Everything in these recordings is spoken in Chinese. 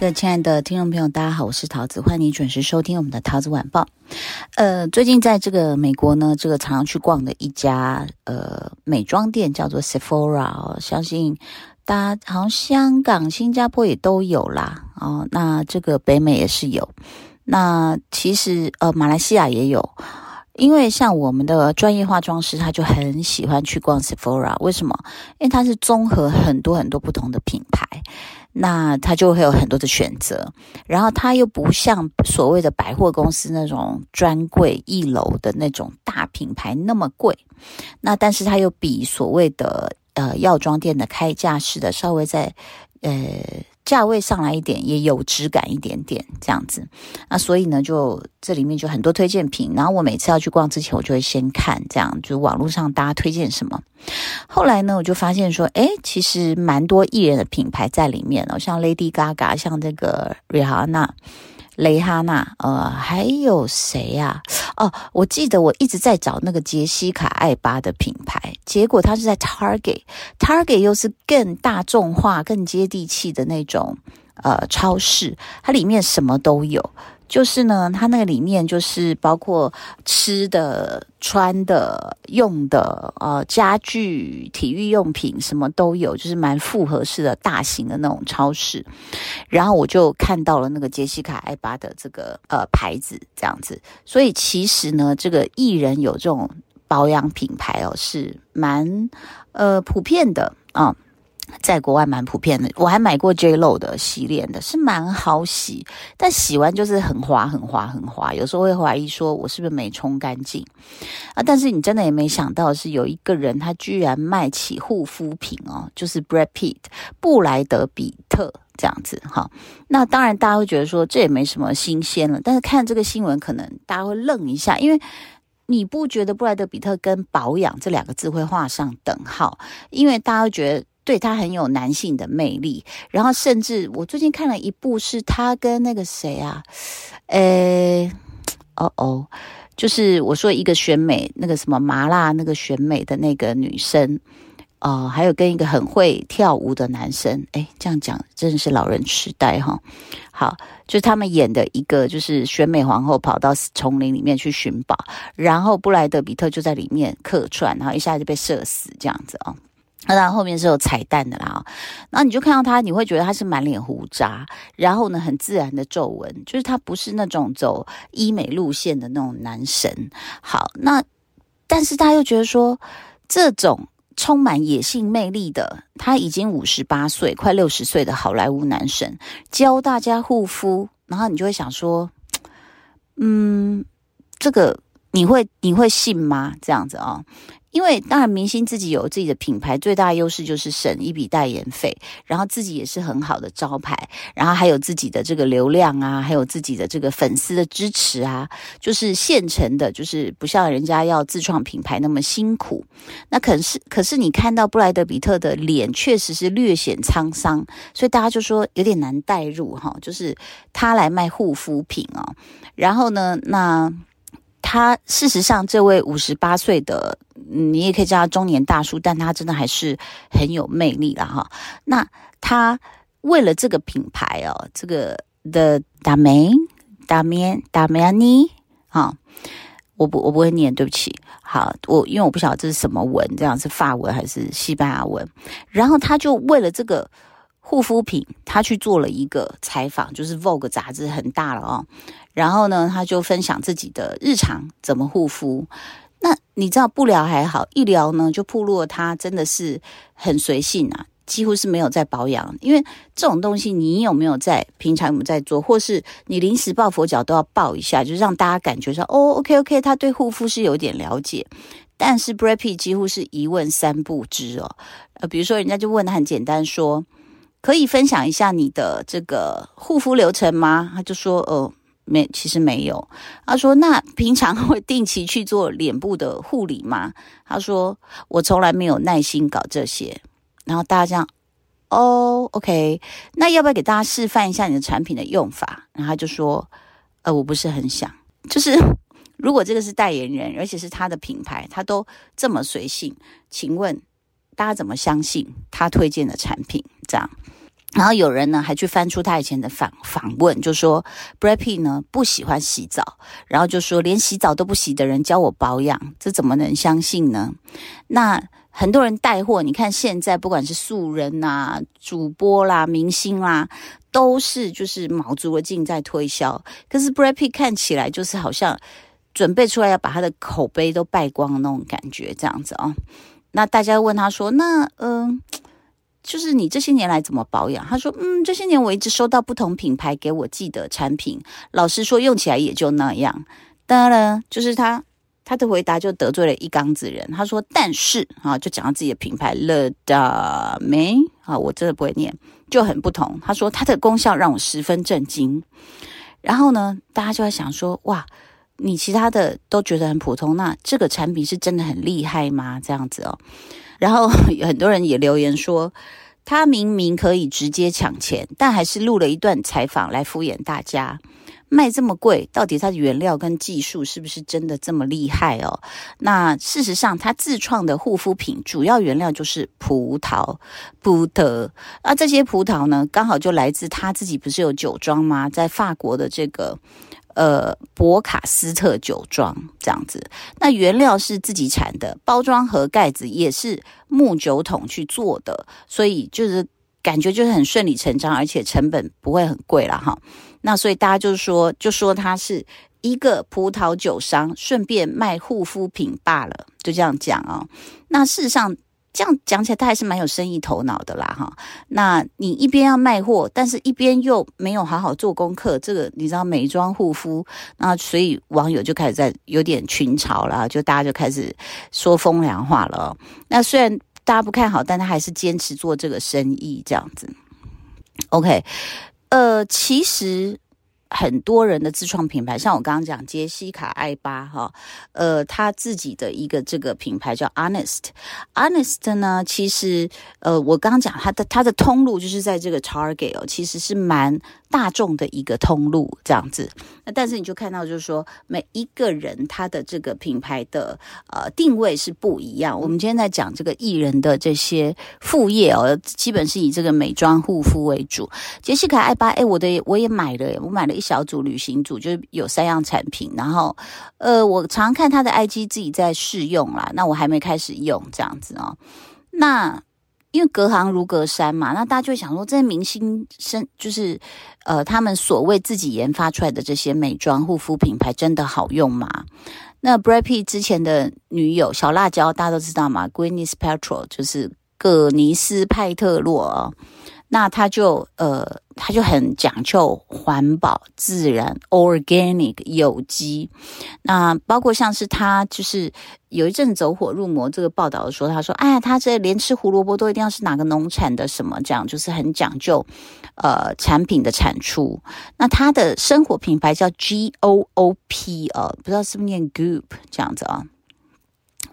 各位亲爱的听众朋友，大家好，我是桃子，欢迎你准时收听我们的桃子晚报。呃，最近在这个美国呢，这个常常去逛的一家呃美妆店叫做 Sephora，哦，相信大家好像香港、新加坡也都有啦，哦，那这个北美也是有，那其实呃马来西亚也有，因为像我们的专业化妆师，他就很喜欢去逛 Sephora，为什么？因为它是综合很多很多不同的品牌。那它就会有很多的选择，然后它又不像所谓的百货公司那种专柜一楼的那种大品牌那么贵，那但是它又比所谓的呃药妆店的开价式的稍微在呃。价位上来一点，也有质感一点点这样子，那所以呢，就这里面就很多推荐品。然后我每次要去逛之前，我就会先看这样，就网络上大家推荐什么。后来呢，我就发现说，哎，其实蛮多艺人的品牌在里面哦，像 Lady Gaga，像这个 Rihanna。蕾哈娜，呃，还有谁呀？哦，我记得我一直在找那个杰西卡艾巴的品牌，结果它是在 Target，Target 又是更大众化、更接地气的那种呃超市，它里面什么都有。就是呢，它那个里面就是包括吃的、穿的、用的，呃，家具、体育用品什么都有，就是蛮复合式的大型的那种超市。然后我就看到了那个杰西卡艾巴的这个呃牌子，这样子。所以其实呢，这个艺人有这种保养品牌哦，是蛮呃普遍的啊。在国外蛮普遍的，我还买过 J.Lo 的洗脸的，是蛮好洗，但洗完就是很滑、很滑、很滑，有时候会怀疑说我是不是没冲干净啊？但是你真的也没想到是有一个人他居然卖起护肤品哦，就是 Brad Pitt 布莱德彼特这样子哈。那当然大家会觉得说这也没什么新鲜了，但是看这个新闻可能大家会愣一下，因为你不觉得布莱德彼特跟保养这两个字会画上等号？因为大家会觉得。对，他很有男性的魅力，然后甚至我最近看了一部，是他跟那个谁啊，诶，哦哦，就是我说一个选美那个什么麻辣那个选美的那个女生，哦、呃，还有跟一个很会跳舞的男生，诶，这样讲真的是老人痴呆哈。好，就是他们演的一个就是选美皇后跑到丛林里面去寻宝，然后布莱德彼特就在里面客串，然后一下就被射死这样子哦。那当然后面是有彩蛋的啦，然后你就看到他，你会觉得他是满脸胡渣，然后呢很自然的皱纹，就是他不是那种走医美路线的那种男神。好，那但是他又觉得说，这种充满野性魅力的，他已经五十八岁，快六十岁的好莱坞男神，教大家护肤，然后你就会想说，嗯，这个你会你会信吗？这样子啊、因为当然，明星自己有自己的品牌，最大优势就是省一笔代言费，然后自己也是很好的招牌，然后还有自己的这个流量啊，还有自己的这个粉丝的支持啊，就是现成的，就是不像人家要自创品牌那么辛苦。那可是，可是你看到布莱德彼特的脸确实是略显沧桑，所以大家就说有点难代入哈，就是他来卖护肤品哦，然后呢，那。他事实上，这位五十八岁的，你也可以叫他中年大叔，但他真的还是很有魅力了哈。那他为了这个品牌哦，这个的达梅达梅达梅安妮啊，我不我不会念，对不起。好，我因为我不晓得这是什么文，这样是法文还是西班牙文。然后他就为了这个。护肤品，他去做了一个采访，就是 Vogue 杂志很大了哦。然后呢，他就分享自己的日常怎么护肤。那你知道不聊还好，一聊呢就暴露了他真的是很随性啊，几乎是没有在保养。因为这种东西，你有没有在平常有没有在做，或是你临时抱佛脚都要抱一下，就让大家感觉说哦，OK OK，他对护肤是有点了解。但是 Brady 几乎是一问三不知哦。呃，比如说人家就问的很简单说，可以分享一下你的这个护肤流程吗？他就说，呃。没，其实没有。他说：“那平常会定期去做脸部的护理吗？”他说：“我从来没有耐心搞这些。”然后大家这样，哦，OK，那要不要给大家示范一下你的产品的用法？然后他就说：“呃，我不是很想。就是 如果这个是代言人，而且是他的品牌，他都这么随性，请问大家怎么相信他推荐的产品？这样？”然后有人呢还去翻出他以前的访访问，就说 Brad Pitt 呢不喜欢洗澡，然后就说连洗澡都不洗的人教我保养，这怎么能相信呢？那很多人带货，你看现在不管是素人呐、主播啦、明星啦，都是就是卯足了劲在推销，可是 Brad Pitt 看起来就是好像准备出来要把他的口碑都败光的那种感觉，这样子啊、哦。那大家问他说，那嗯。就是你这些年来怎么保养？他说：“嗯，这些年我一直收到不同品牌给我寄的产品，老实说用起来也就那样。当然，就是他他的回答就得罪了一缸子人。他说：但是啊，就讲到自己的品牌 Le Dame 啊，我真的不会念，就很不同。他说它的功效让我十分震惊。然后呢，大家就在想说：哇，你其他的都觉得很普通，那这个产品是真的很厉害吗？这样子哦。”然后 很多人也留言说，他明明可以直接抢钱，但还是录了一段采访来敷衍大家。卖这么贵，到底它的原料跟技术是不是真的这么厉害哦？那事实上，他自创的护肤品主要原料就是葡萄，葡萄。那这些葡萄呢，刚好就来自他自己不是有酒庄吗？在法国的这个。呃，博卡斯特酒庄这样子，那原料是自己产的，包装盒盖子也是木酒桶去做的，所以就是感觉就是很顺理成章，而且成本不会很贵了哈。那所以大家就说，就说它是一个葡萄酒商，顺便卖护肤品罢了，就这样讲啊、哦。那事实上。这样讲起来，他还是蛮有生意头脑的啦，哈。那你一边要卖货，但是一边又没有好好做功课，这个你知道美妆护肤，那所以网友就开始在有点群嘲了，就大家就开始说风凉话了。那虽然大家不看好，但他还是坚持做这个生意，这样子。OK，呃，其实。很多人的自创品牌，像我刚刚讲杰西卡艾巴哈，呃，他自己的一个这个品牌叫 Honest，Honest 呢，其实呃，我刚刚讲他的他的通路就是在这个 Target 哦，其实是蛮大众的一个通路这样子。那但是你就看到就是说，每一个人他的这个品牌的呃定位是不一样。我们今天在讲这个艺人的这些副业哦，基本是以这个美妆护肤为主。杰西卡艾巴，哎，我的我也买了，我买了。一小组旅行组就有三样产品，然后呃，我常看他的 IG 自己在试用啦，那我还没开始用这样子哦。那因为隔行如隔山嘛，那大家就会想说，这些明星生就是呃，他们所谓自己研发出来的这些美妆护肤品牌真的好用吗？那 Brad Pitt 之前的女友小辣椒大家都知道嘛，Gwyneth Paltrow 就是葛尼斯派特洛。那他就呃，他就很讲究环保、自然、organic、有机。那包括像是他就是有一阵走火入魔这个报道的时候，他说：“哎，他这连吃胡萝卜都一定要是哪个农产的什么这样，就是很讲究呃产品的产出。”那他的生活品牌叫 G O O P 呃，不知道是不是念 Goop 这样子啊。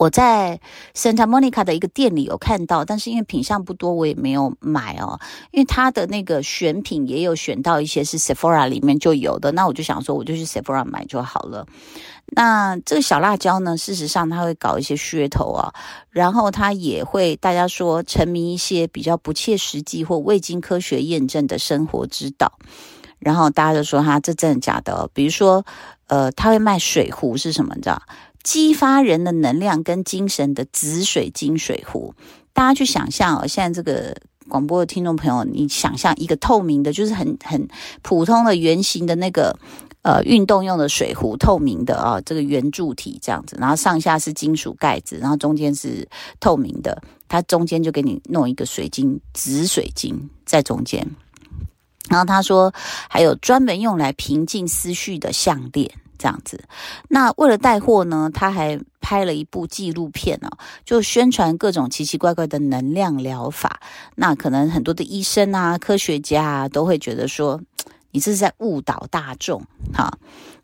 我在 Santa Monica 的一个店里有看到，但是因为品相不多，我也没有买哦。因为它的那个选品也有选到一些是 Sephora 里面就有的，那我就想说，我就去 Sephora 买就好了。那这个小辣椒呢，事实上它会搞一些噱头啊，然后它也会大家说沉迷一些比较不切实际或未经科学验证的生活之道，然后大家就说它这真的假的？比如说，呃，他会卖水壶是什么？你知道？激发人的能量跟精神的紫水晶水壶，大家去想象哦，现在这个广播的听众朋友，你想象一个透明的，就是很很普通的圆形的那个呃运动用的水壶，透明的啊，这个圆柱体这样子，然后上下是金属盖子，然后中间是透明的，它中间就给你弄一个水晶紫水晶在中间。然后他说还有专门用来平静思绪的项链。这样子，那为了带货呢，他还拍了一部纪录片哦，就宣传各种奇奇怪怪的能量疗法。那可能很多的医生啊、科学家啊，都会觉得说，你这是在误导大众哈。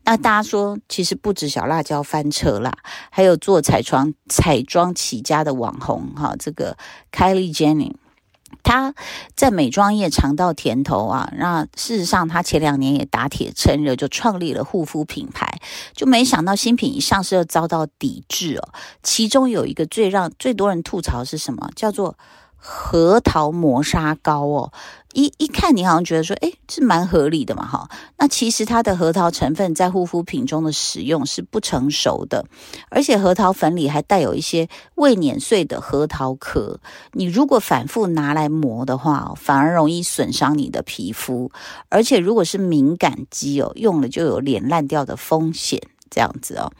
那大家说，其实不止小辣椒翻车啦，还有做彩妆彩妆起家的网红哈，这个 Kylie Jenner。他在美妆业尝到甜头啊，那事实上他前两年也打铁趁热，就创立了护肤品牌，就没想到新品一上市就遭到抵制哦。其中有一个最让最多人吐槽是什么？叫做。核桃磨砂膏哦，一一看你好像觉得说，诶，是蛮合理的嘛，哈。那其实它的核桃成分在护肤品中的使用是不成熟的，而且核桃粉里还带有一些未碾碎的核桃壳。你如果反复拿来磨的话，反而容易损伤你的皮肤，而且如果是敏感肌哦，用了就有脸烂掉的风险，这样子哦。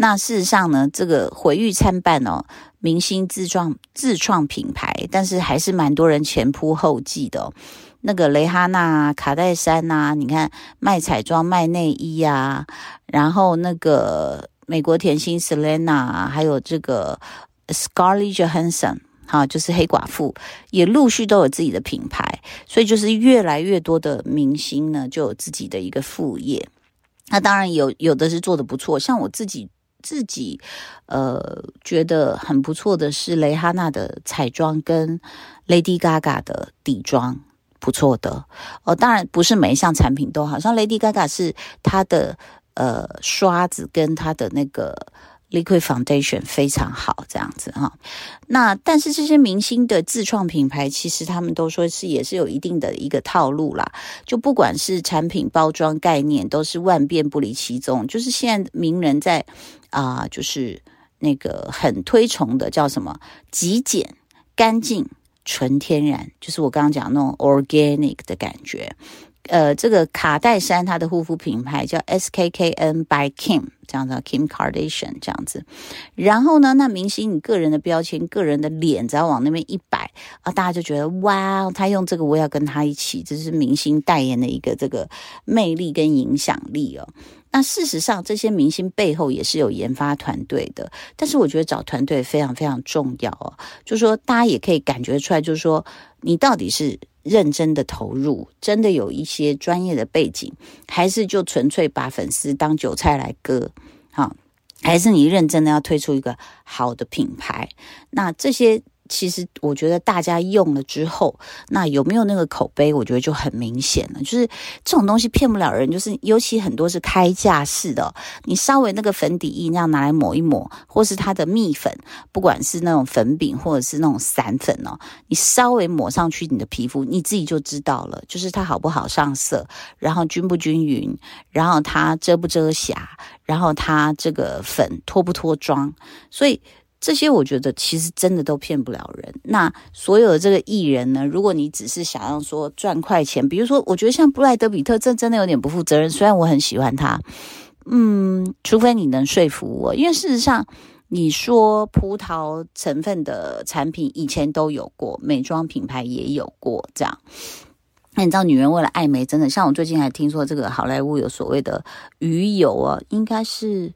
那事实上呢，这个毁誉参半哦。明星自创自创品牌，但是还是蛮多人前仆后继的哦。那个蕾哈娜、卡戴珊呐，你看卖彩妆、卖内衣啊，然后那个美国甜心 Selena，还有这个 Scarlett Johansson，哈，就是黑寡妇，也陆续都有自己的品牌，所以就是越来越多的明星呢，就有自己的一个副业。那当然有有的是做得不错，像我自己。自己呃觉得很不错的是蕾哈娜的彩妆跟 Lady Gaga 的底妆不错的哦，当然不是每一项产品都好，像 Lady Gaga 是她的呃刷子跟她的那个。Liquid Foundation 非常好，这样子哈。那但是这些明星的自创品牌，其实他们都说是也是有一定的一个套路啦。就不管是产品包装概念，都是万变不离其宗。就是现在名人在啊、就是那个很推崇的叫什么极简、干净、纯天然，就是我刚刚讲那种 organic 的感觉。呃，这个卡戴珊她的护肤品牌叫 SKKN by Kim，这样子，Kim Kardashian 这样子。然后呢，那明星你个人的标签、个人的脸，只要往那边一摆啊，大家就觉得哇，他用这个，我要跟他一起，这是明星代言的一个这个魅力跟影响力哦。那事实上，这些明星背后也是有研发团队的，但是我觉得找团队非常非常重要哦。就是说，大家也可以感觉出来，就是说，你到底是。认真的投入，真的有一些专业的背景，还是就纯粹把粉丝当韭菜来割？哈，还是你认真的要推出一个好的品牌？那这些。其实我觉得大家用了之后，那有没有那个口碑？我觉得就很明显了。就是这种东西骗不了人，就是尤其很多是开架式的，你稍微那个粉底液那样拿来抹一抹，或是它的蜜粉，不管是那种粉饼或者是那种散粉哦，你稍微抹上去，你的皮肤你自己就知道了，就是它好不好上色，然后均不均匀，然后它遮不遮瑕，然后它这个粉脱不脱妆，所以。这些我觉得其实真的都骗不了人。那所有的这个艺人呢，如果你只是想要说赚快钱，比如说，我觉得像布莱德彼特，这真的有点不负责任。虽然我很喜欢他，嗯，除非你能说服我，因为事实上，你说葡萄成分的产品以前都有过，美妆品牌也有过这样。那你知道，女人为了爱美，真的像我最近还听说，这个好莱坞有所谓的鱼油啊，应该是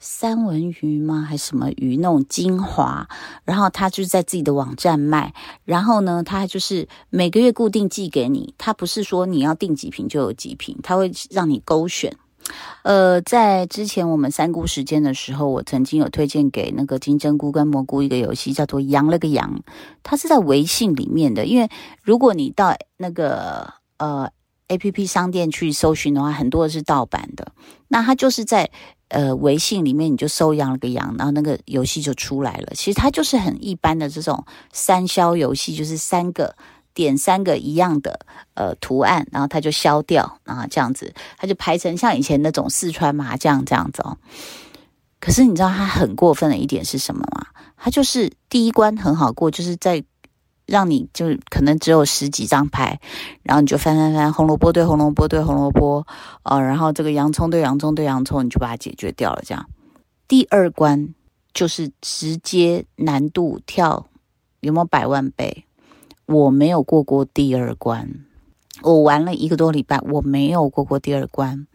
三文鱼吗？还是什么鱼那种精华？然后他就是在自己的网站卖，然后呢，他就是每个月固定寄给你，他不是说你要订几瓶就有几瓶，他会让你勾选。呃，在之前我们三姑时间的时候，我曾经有推荐给那个金针菇跟蘑菇一个游戏，叫做“羊了个羊”，它是在微信里面的。因为如果你到那个呃 APP 商店去搜寻的话，很多是盗版的。那它就是在呃微信里面，你就搜“羊了个羊”，然后那个游戏就出来了。其实它就是很一般的这种三消游戏，就是三个。点三个一样的呃图案，然后它就消掉，然后这样子，它就排成像以前那种四川麻将这样子哦。可是你知道它很过分的一点是什么吗？它就是第一关很好过，就是在让你就可能只有十几张牌，然后你就翻翻翻，红萝卜对红萝卜对红萝卜，呃，然后这个洋葱对洋葱对洋葱，你就把它解决掉了。这样，第二关就是直接难度跳，有没有百万倍？我没有过过第二关。我玩了一个多礼拜，我没有过过第二关。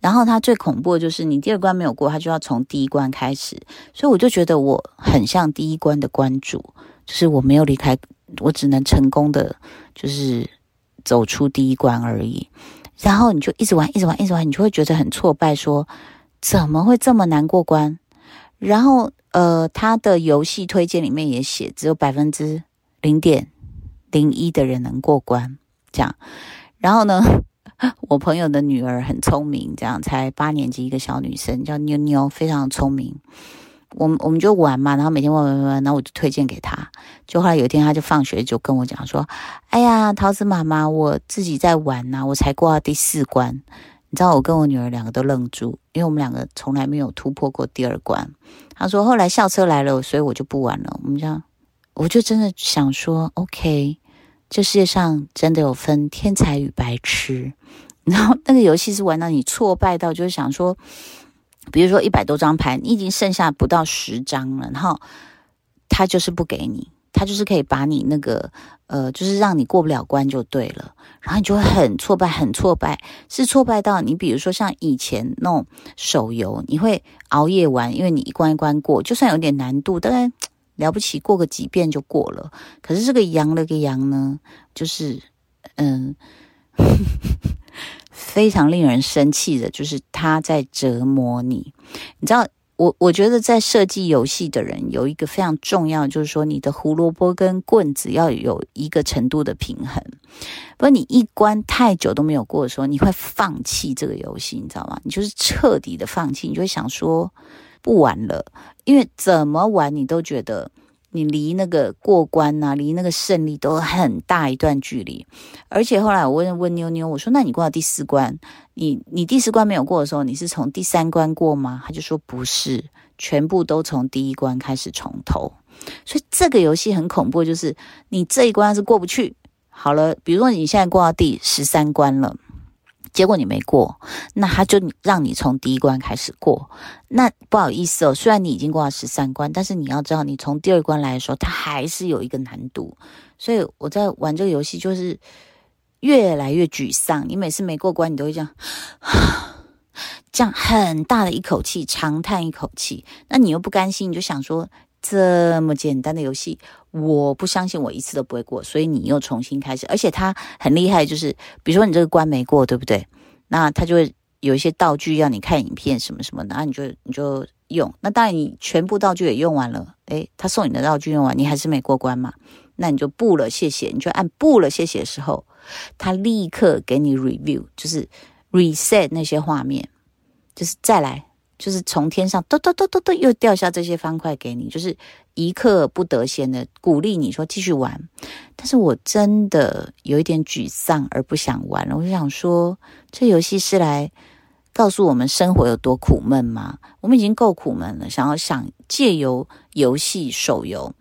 然后它最恐怖的就是你第二关没有过，它就要从第一关开始。所以我就觉得我很像第一关的关主，就是我没有离开，我只能成功的就是走出第一关而已。然后你就一直玩，一直玩，一直玩，你就会觉得很挫败，说怎么会这么难过关？然后呃，它的游戏推荐里面也写，只有百分之零点零一的人能过关。这样，然后呢，我朋友的女儿很聪明，这样才八年级一个小女生叫妞妞，非常聪明。我们我们就玩嘛，然后每天玩玩玩，然后我就推荐给她。就后来有一天，她就放学就跟我讲说：“哎呀，桃子妈妈，我自己在玩呐，我才过到第四关。”你知道，我跟我女儿两个都愣住，因为我们两个从来没有突破过第二关。她说：“后来校车来了，所以我就不玩了。”我们这样，我就真的想说：“OK。”这世界上真的有分天才与白痴，然后那个游戏是玩到你挫败到，就是想说，比如说一百多张牌，你已经剩下不到十张了，然后他就是不给你，他就是可以把你那个呃，就是让你过不了关就对了，然后你就会很挫败，很挫败，是挫败到你比如说像以前那种手游，你会熬夜玩，因为你一关一关过，就算有点难度，当然。了不起，过个几遍就过了。可是这个羊了个羊呢，就是嗯，非常令人生气的，就是他在折磨你。你知道，我我觉得在设计游戏的人有一个非常重要，就是说你的胡萝卜跟棍子要有一个程度的平衡。不然你一关太久都没有过的时候，你会放弃这个游戏，你知道吗？你就是彻底的放弃，你就会想说。不玩了，因为怎么玩你都觉得你离那个过关呐、离那个胜利都很大一段距离。而且后来我问问妞妞，我说：“那你过到第四关，你你第四关没有过的时候，你是从第三关过吗？”他就说：“不是，全部都从第一关开始从头。”所以这个游戏很恐怖，就是你这一关是过不去。好了，比如说你现在过到第十三关了。结果你没过，那他就让你从第一关开始过。那不好意思哦，虽然你已经过了十三关，但是你要知道，你从第二关来的时候，它还是有一个难度。所以我在玩这个游戏，就是越来越沮丧。你每次没过关，你都会这样，这样很大的一口气，长叹一口气。那你又不甘心，你就想说。这么简单的游戏，我不相信我一次都不会过，所以你又重新开始。而且它很厉害，就是比如说你这个关没过，对不对？那它就会有一些道具要你看影片什么什么的，那你就你就用。那当然你全部道具也用完了，诶，他送你的道具用完，你还是没过关嘛？那你就不了，谢谢。你就按不了，谢谢的时候，他立刻给你 review，就是 reset 那些画面，就是再来。就是从天上咚咚咚咚咚又掉下这些方块给你，就是一刻不得闲的鼓励你说继续玩。但是我真的有一点沮丧而不想玩了。我就想说，这游戏是来告诉我们生活有多苦闷吗？我们已经够苦闷了，想要想借由游戏手游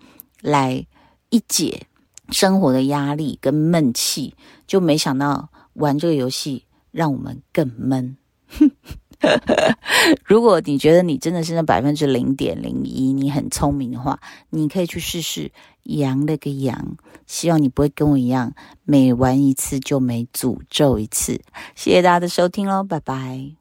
来一解生活的压力跟闷气，就没想到玩这个游戏让我们更闷。如果你觉得你真的是那百分之零点零一，你很聪明的话，你可以去试试羊那个羊。希望你不会跟我一样，每玩一次就每诅咒一次。谢谢大家的收听喽，拜拜。